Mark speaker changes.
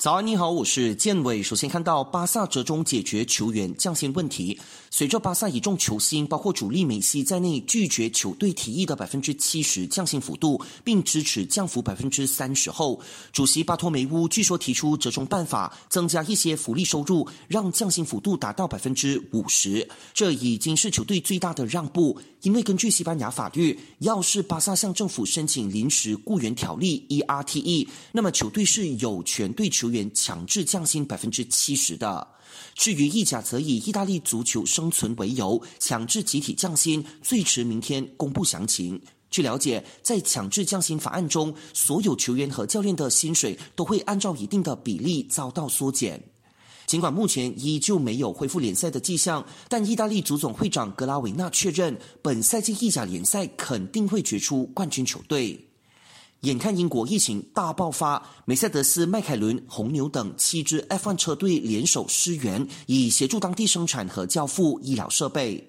Speaker 1: 早安，你好，我是建伟。首先看到巴萨折中解决球员降薪问题。随着巴萨一众球星，包括主力梅西在内，拒绝球队提议的百分之七十降薪幅度，并支持降幅百分之三十后，主席巴托梅乌据说提出折中办法，增加一些福利收入，让降薪幅度达到百分之五十。这已经是球队最大的让步，因为根据西班牙法律，要是巴萨向政府申请临时雇员条例 （ERTE），那么球队是有权对球员强制降薪百分之七十的。至于意甲，则以意大利足球生存为由，强制集体降薪，最迟明天公布详情。据了解，在强制降薪法案中，所有球员和教练的薪水都会按照一定的比例遭到缩减。尽管目前依旧没有恢复联赛的迹象，但意大利足总会长格拉维纳确认，本赛季意甲联赛肯定会决出冠军球队。眼看英国疫情大爆发，梅赛德斯、迈凯伦、红牛等七支 F1 车队联手支援，以协助当地生产和交付医疗设备。